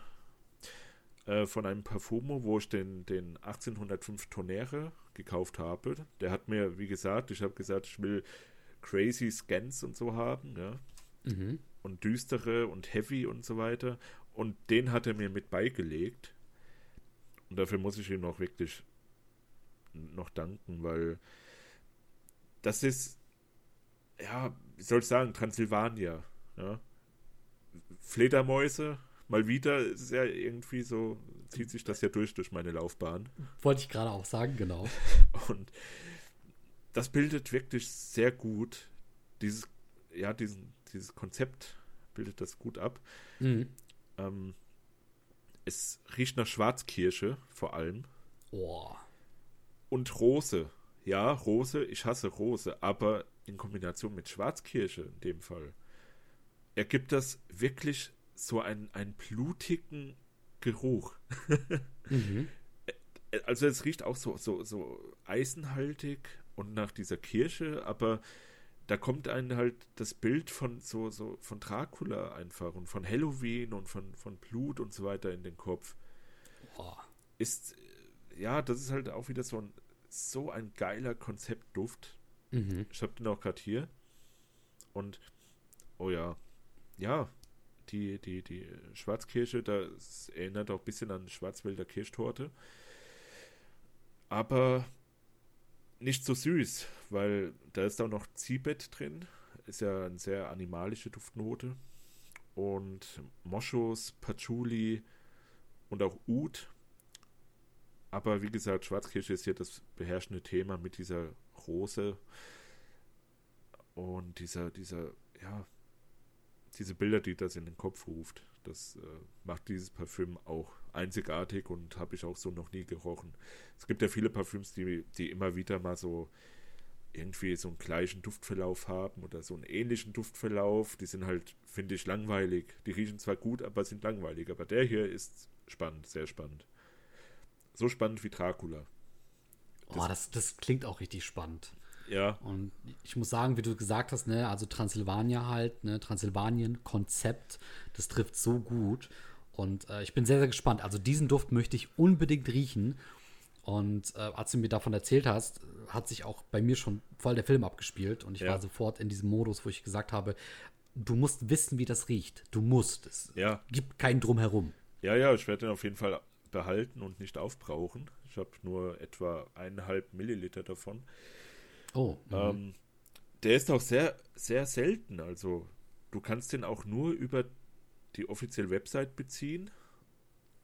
äh, von einem Parfumo, wo ich den, den 1805 Tonere gekauft habe. Der hat mir, wie gesagt, ich habe gesagt, ich will Crazy Scans und so haben, ja. Mhm. und düstere und heavy und so weiter. Und den hat er mir mit beigelegt. Und dafür muss ich ihm auch wirklich noch danken, weil das ist, ja, wie soll ich sagen, Transsilvania. Ja? Fledermäuse, mal wieder ist ja irgendwie so, zieht sich das ja durch durch meine Laufbahn. Wollte ich gerade auch sagen, genau. Und das bildet wirklich sehr gut dieses, ja, diesen, dieses Konzept bildet das gut ab. Mhm. Ähm, es riecht nach Schwarzkirsche vor allem. Oh. Und Rose. Ja, Rose, ich hasse Rose, aber in Kombination mit Schwarzkirsche in dem Fall ergibt das wirklich so einen, einen blutigen Geruch. Mhm. Also es riecht auch so, so, so eisenhaltig und nach dieser Kirsche, aber da kommt einem halt das Bild von so, so von Dracula einfach und von Halloween und von, von Blut und so weiter in den Kopf. Oh. Ist, ja, das ist halt auch wieder so ein, so ein geiler Konzeptduft. Mhm. Ich habe den auch gerade hier. Und, oh ja, ja, die, die, die Schwarzkirsche, das erinnert auch ein bisschen an Schwarzwälder Kirschtorte. Aber nicht so süß, weil da ist auch noch Zibet drin. Ist ja eine sehr animalische Duftnote. Und Moschus, Patchouli und auch Oud. Aber wie gesagt, Schwarzkirsche ist hier das beherrschende Thema mit dieser Rose und dieser, dieser, ja, diese Bilder, die das in den Kopf ruft. Das äh, macht dieses Parfüm auch einzigartig und habe ich auch so noch nie gerochen. Es gibt ja viele Parfüms, die, die immer wieder mal so irgendwie so einen gleichen Duftverlauf haben oder so einen ähnlichen Duftverlauf. Die sind halt, finde ich, langweilig. Die riechen zwar gut, aber sind langweilig. Aber der hier ist spannend, sehr spannend. So spannend wie Dracula. Oh, das, das klingt auch richtig spannend. Ja, Und ich muss sagen, wie du gesagt hast, ne, also Transsilvania halt, ne, Transsilvanien-Konzept, das trifft so gut. Und äh, ich bin sehr, sehr gespannt. Also diesen Duft möchte ich unbedingt riechen. Und äh, als du mir davon erzählt hast, hat sich auch bei mir schon voll der Film abgespielt. Und ich Ja. war sofort in diesem Modus, wo ich gesagt habe, du musst wissen, wie das riecht. Du musst. Es ja, gibt keinen Drumherum. ja, ja, ich werde den auf jeden Fall behalten und nicht aufbrauchen. Ich habe nur etwa eineinhalb Milliliter davon. Oh, mhm. Ähm, der ist auch sehr, sehr selten. Also, du kannst den auch nur über die offizielle Website beziehen.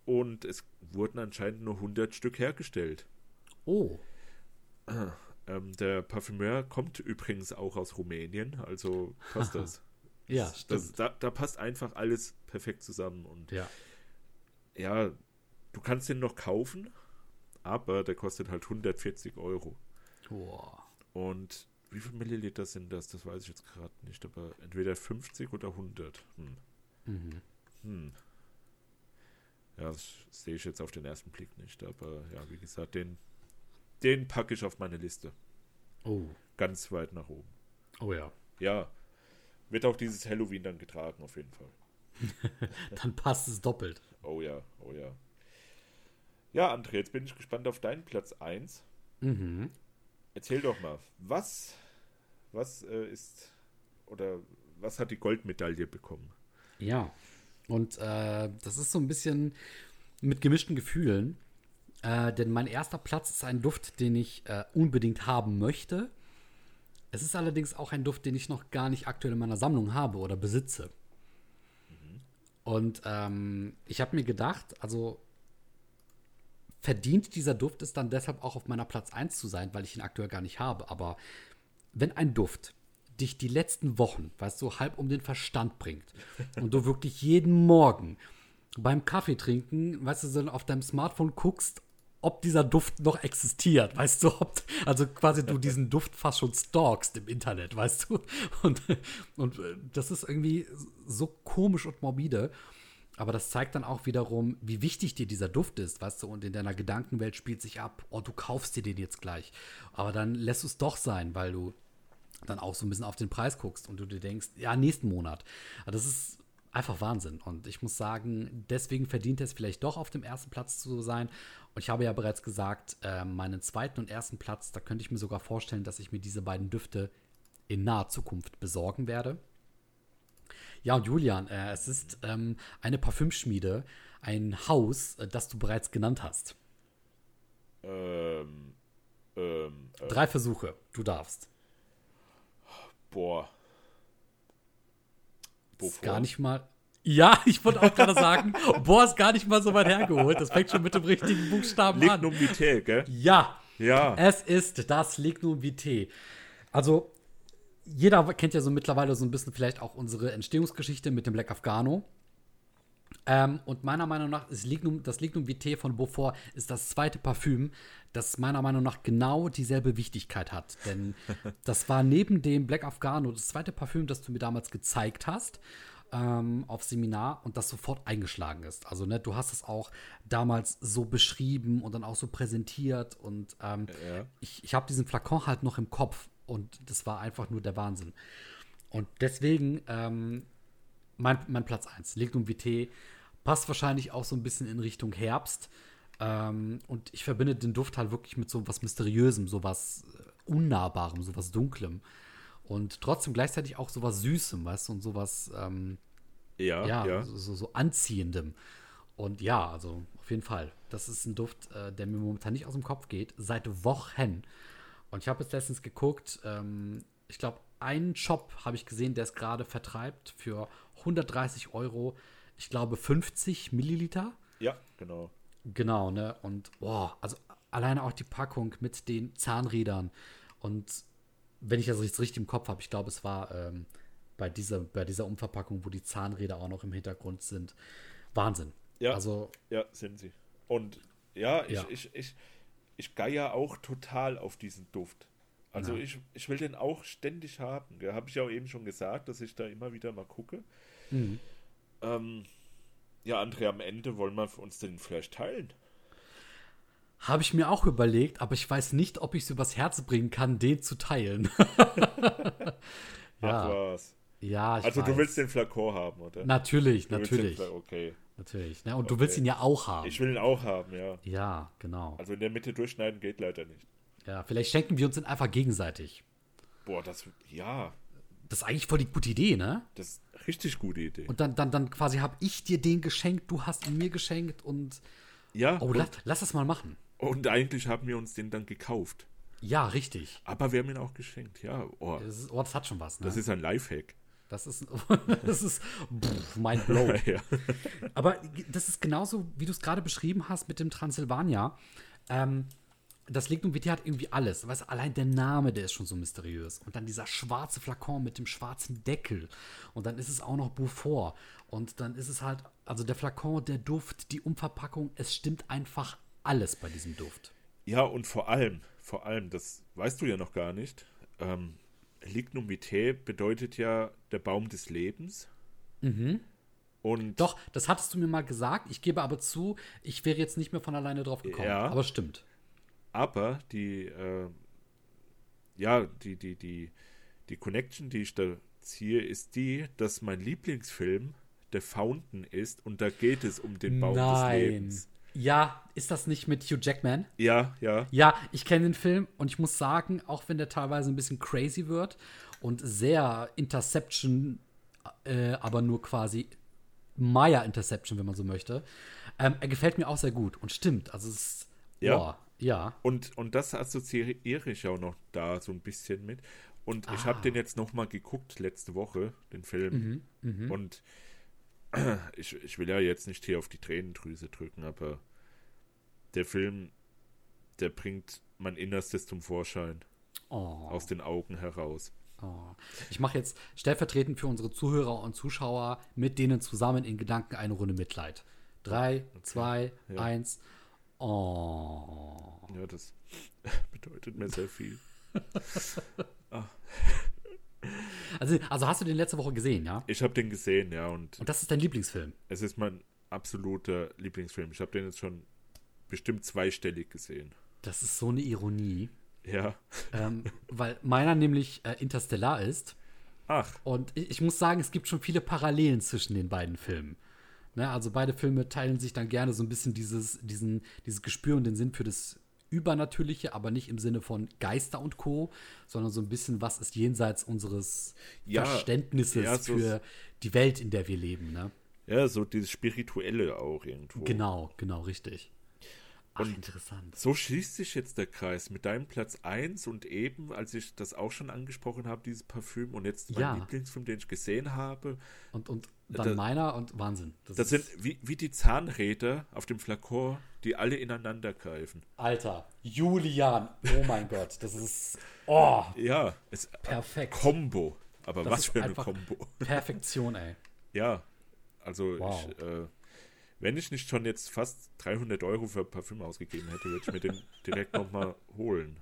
Und es wurden anscheinend nur 100 Stück hergestellt. oh. Ähm, der Parfümeur kommt übrigens auch aus Rumänien, also passt das. Ja, das, stimmt. da, da passt einfach alles perfekt zusammen. Und ja. ja, du kannst den noch kaufen, aber der kostet halt 140 Euro. Boah. Und wie viel Milliliter sind das? Das weiß ich jetzt gerade nicht, aber entweder 50 oder 100. Hm. Mhm. Hm. Ja, das sehe ich jetzt auf den ersten Blick nicht, aber ja, wie gesagt, den, den packe ich auf meine Liste. Oh. Ganz weit nach oben. Oh ja. Ja, wird auch dieses Halloween dann getragen, auf jeden Fall. Dann passt es doppelt. Oh ja, oh ja. Ja, André, jetzt bin ich gespannt auf deinen Platz 1. Mhm. Erzähl doch mal, was, was äh, ist oder was hat die Goldmedaille bekommen? Ja. Und äh, das ist so ein bisschen mit gemischten Gefühlen. Äh, denn mein erster Platz ist ein Duft, den ich äh, unbedingt haben möchte. Es ist allerdings auch ein Duft, den ich noch gar nicht aktuell in meiner Sammlung habe oder besitze. Und ähm, ich habe mir gedacht, also verdient dieser Duft es dann deshalb auch auf meiner Platz 1 zu sein, weil ich ihn aktuell gar nicht habe. Aber wenn ein Duft dich die letzten Wochen, weißt du, halb um den Verstand bringt und du wirklich jeden Morgen beim Kaffee trinken, weißt du, so auf deinem Smartphone guckst, ob dieser Duft noch existiert, weißt du, ob, also quasi du diesen Duft fast schon stalkst im Internet, weißt du, und, und äh, das ist irgendwie so komisch und morbide, aber das zeigt dann auch wiederum, wie wichtig dir dieser Duft ist, weißt du, und in deiner Gedankenwelt spielt sich ab, oh, du kaufst dir den jetzt gleich, aber dann lässt du es doch sein, weil du dann auch so ein bisschen auf den Preis guckst und du dir denkst, ja, nächsten Monat. Aber Das ist einfach Wahnsinn. Und ich muss sagen, deswegen verdient es vielleicht doch auf dem ersten Platz zu sein. Und ich habe ja bereits gesagt, äh, meinen zweiten und ersten Platz, da könnte ich mir sogar vorstellen, dass ich mir diese beiden Düfte in naher Zukunft besorgen werde. Ja, und Julian, äh, es ist ähm, eine Parfümschmiede, ein Haus, äh, das du bereits genannt hast. Ähm, ähm, äh, Drei Versuche, du darfst. boah. Ist gar nicht mal. Ja, ich wollte auch gerade sagen, boah, ist gar nicht mal so weit hergeholt. Das fängt schon mit dem richtigen Buchstaben an. Lignum Vitae, gell? Ja, Ja. es ist das Lignum Vitae. Also, jeder kennt ja so mittlerweile so ein bisschen vielleicht auch unsere Entstehungsgeschichte mit dem Black Afghano. Ähm, und meiner Meinung nach ist Lignum, das Lignum Vitae von Beaufort ist das zweite Parfüm, das meiner Meinung nach genau dieselbe Wichtigkeit hat. Denn das war neben dem Black Afghano das zweite Parfüm, das du mir damals gezeigt hast ähm, auf Seminar und das sofort eingeschlagen ist. Also, ne, du hast es auch damals so beschrieben und dann auch so präsentiert und ähm, Ja. ich, ich habe diesen Flakon halt noch im Kopf und das war einfach nur der Wahnsinn. Und deswegen ähm, mein, mein Platz 1, Lignum Vitae, passt wahrscheinlich auch so ein bisschen in Richtung Herbst. Ähm, und ich verbinde den Duft halt wirklich mit so was Mysteriösem, so was äh, Unnahbarem, so was Dunklem. Und trotzdem gleichzeitig auch so was Süßem, weißt du, und so was, ähm, Ja, ja, ja. So, so, so anziehendem. Und ja, also auf jeden Fall. Das ist ein Duft, äh, der mir momentan nicht aus dem Kopf geht, seit Wochen. Und ich habe jetzt letztens geguckt, ähm, ich glaube, einen Shop habe ich gesehen, der es gerade vertreibt für 130 Euro, ich glaube 50 Milliliter. Ja, genau. Genau, ne? Und boah, also alleine auch die Packung mit den Zahnrädern. Und wenn ich das jetzt richtig im Kopf habe, ich glaube, es war ähm, bei, dieser, bei dieser Umverpackung, wo die Zahnräder auch noch im Hintergrund sind. Wahnsinn. Ja. Also, Ja, sind sie. Und ja, ich, Ja. ich, ich, ich geier auch total auf diesen Duft. Also Ja. ich, ich will den auch ständig haben. Da habe ich ja auch eben schon gesagt, dass ich da immer wieder mal gucke. Mhm. Ähm, ja, André, am Ende wollen wir uns den vielleicht teilen. habe ich mir auch überlegt, aber ich weiß nicht, ob ich es übers Herz bringen kann, den zu teilen. Ach ja, was. ja, ich Also weiß. du willst den Flakon haben, oder? Natürlich, Du natürlich. Okay. Natürlich. Ne? Und du Okay. willst ihn ja auch haben. Ich will ihn auch haben, ja. ja, genau. Also in der Mitte durchschneiden geht leider nicht. Ja, vielleicht schenken wir uns den einfach gegenseitig. Boah, das, ja, Das ist eigentlich voll die gute Idee, ne? das ist eine richtig gute Idee. Und dann, dann, dann quasi habe ich dir den geschenkt, du hast ihn mir geschenkt und. ja, Oh, und, lass, lass das mal machen. und eigentlich haben wir uns den dann gekauft. Ja, richtig. Aber wir haben ihn auch geschenkt, ja. Oh, Das, ist, oh, das hat schon was, ne? das ist ein Lifehack. Das ist, das ist pff, mein Blow. ja. Aber das ist genauso, wie du es gerade beschrieben hast mit dem Transsilvania. Ähm, das Lignum Vitae hat irgendwie alles. Weißt, allein der Name, der ist schon so mysteriös. Und dann dieser schwarze Flakon mit dem schwarzen Deckel. Und dann ist es auch noch Beaufort. Und dann ist es halt, also der Flakon, der Duft, die Umverpackung, es stimmt einfach alles bei diesem Duft. ja, und vor allem, vor allem, das weißt du ja noch gar nicht, ähm, Lignum Vitae bedeutet ja der Baum des Lebens. Und Doch, das hattest du mir mal gesagt. Ich gebe aber zu, ich wäre jetzt nicht mehr von alleine drauf gekommen. Ja. Aber stimmt. aber die, äh, ja, die, die, die, die Connection, die ich da ziehe, ist die, dass mein Lieblingsfilm The Fountain ist und da geht es um den Baum des Nein. Lebens. Ja, ist das nicht mit Hugh Jackman? Ja, ja. Ja, ich kenne den Film und ich muss sagen, auch wenn der teilweise ein bisschen crazy wird und sehr Interception, äh, aber nur quasi Maya Interception, wenn man so möchte, ähm, er gefällt mir auch sehr gut und stimmt. Also es ist, Ja. boah, ja. Und, und das assoziiere ich auch noch da so ein bisschen mit. Und ich Ah. habe den jetzt noch mal geguckt letzte Woche, den Film. Mhm, Und ich, ich will ja jetzt nicht hier auf die Tränendrüse drücken, aber der Film, der bringt mein Innerstes zum Vorschein, Oh, aus den Augen heraus. oh. Ich mache jetzt stellvertretend für unsere Zuhörer und Zuschauer mit denen zusammen in Gedanken eine Runde Mitleid. Drei, zwei, Ja. eins. Oh. Ja, das bedeutet mir sehr viel. Also, also hast du den letzte Woche gesehen, ja? Ich habe den gesehen, ja, und Und das ist dein Lieblingsfilm. es ist mein absoluter Lieblingsfilm. Ich habe den jetzt schon bestimmt zweistellig gesehen. Das ist so eine Ironie. Ja. ähm, weil meiner nämlich äh, Interstellar ist. Ach, Und ich, ich muss sagen, es gibt schon viele Parallelen zwischen den beiden Filmen. Ne, also beide Filme teilen sich dann gerne so ein bisschen dieses, diesen, dieses Gespür und den Sinn für das Übernatürliche, aber nicht im Sinne von Geister und Co., sondern so ein bisschen, was ist jenseits unseres Ja, Verständnisses ja, so für die Welt, in der wir leben. Ne? Ja, so dieses Spirituelle auch irgendwo. Genau, genau, richtig. Ach, Und interessant. So schließt sich jetzt der Kreis mit deinem Platz 1 und eben, als ich das auch schon angesprochen habe, dieses Parfüm und jetzt mein Ja. Lieblingsfilm, den ich gesehen habe, Und, und dann Da- meiner und Wahnsinn. das ist- sind wie, wie die Zahnräder auf dem Flakon, die alle ineinander greifen. Alter, Julian, oh mein Gott, das ist oh, Ja, es perfekt. Kombo. Aber Das was für eine Kombo. Perfektion, ey. Ja, also Wow. ich, äh, wenn ich nicht schon jetzt fast 300 Euro für Parfüm ausgegeben hätte, würde ich mir den direkt nochmal holen,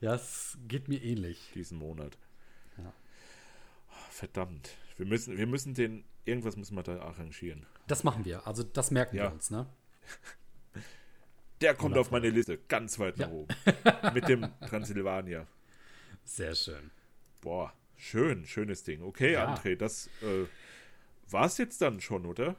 Ja, es geht mir ähnlich. diesen Monat. Ja. Verdammt. Wir müssen, wir müssen den, irgendwas müssen wir da arrangieren. Das machen wir. Also das merken Ja. wir uns, ne? Der kommt auf meine Liste, ganz weit nach Ja. oben. Mit dem Transsilvania. Sehr schön. Boah, schön, schönes Ding. Okay, Ja. André, das äh, war's jetzt dann schon, oder?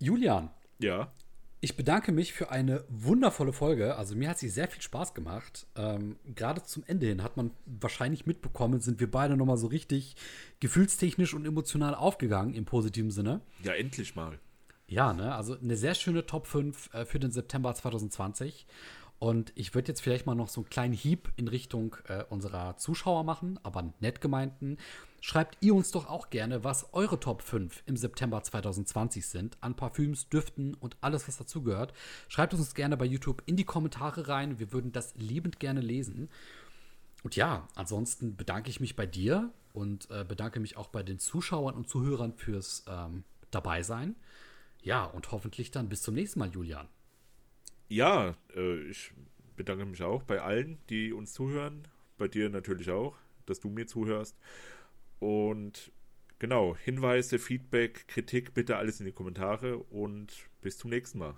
Julian, Ja. ich bedanke mich für eine wundervolle Folge. Also mir hat sie sehr viel Spaß gemacht. Ähm, Gerade zum Ende hin hat man wahrscheinlich mitbekommen, sind wir beide nochmal so richtig gefühlstechnisch und emotional aufgegangen im positiven Sinne. Ja, endlich mal. Ja, ne? Also eine sehr schöne Top 5 äh, für den September 2020. Und ich würde jetzt vielleicht mal noch so einen kleinen Hieb in Richtung äh, unserer Zuschauer machen, aber nett gemeinten. Schreibt ihr uns doch auch gerne, was eure Top 5 im September 2020 sind, an Parfüms, Düften und alles, was dazugehört. Schreibt uns gerne bei YouTube in die Kommentare rein. Wir würden das liebend gerne lesen. Und ja, ansonsten bedanke ich mich bei dir und äh, bedanke mich auch bei den Zuschauern und Zuhörern fürs ähm, Dabeisein. Ja, und hoffentlich dann bis zum nächsten Mal, Julian. Ja, äh, ich bedanke mich auch bei allen, die uns zuhören. Bei dir natürlich auch, dass du mir zuhörst. Und genau, Hinweise, Feedback, Kritik, bitte alles in die Kommentare und bis zum nächsten Mal.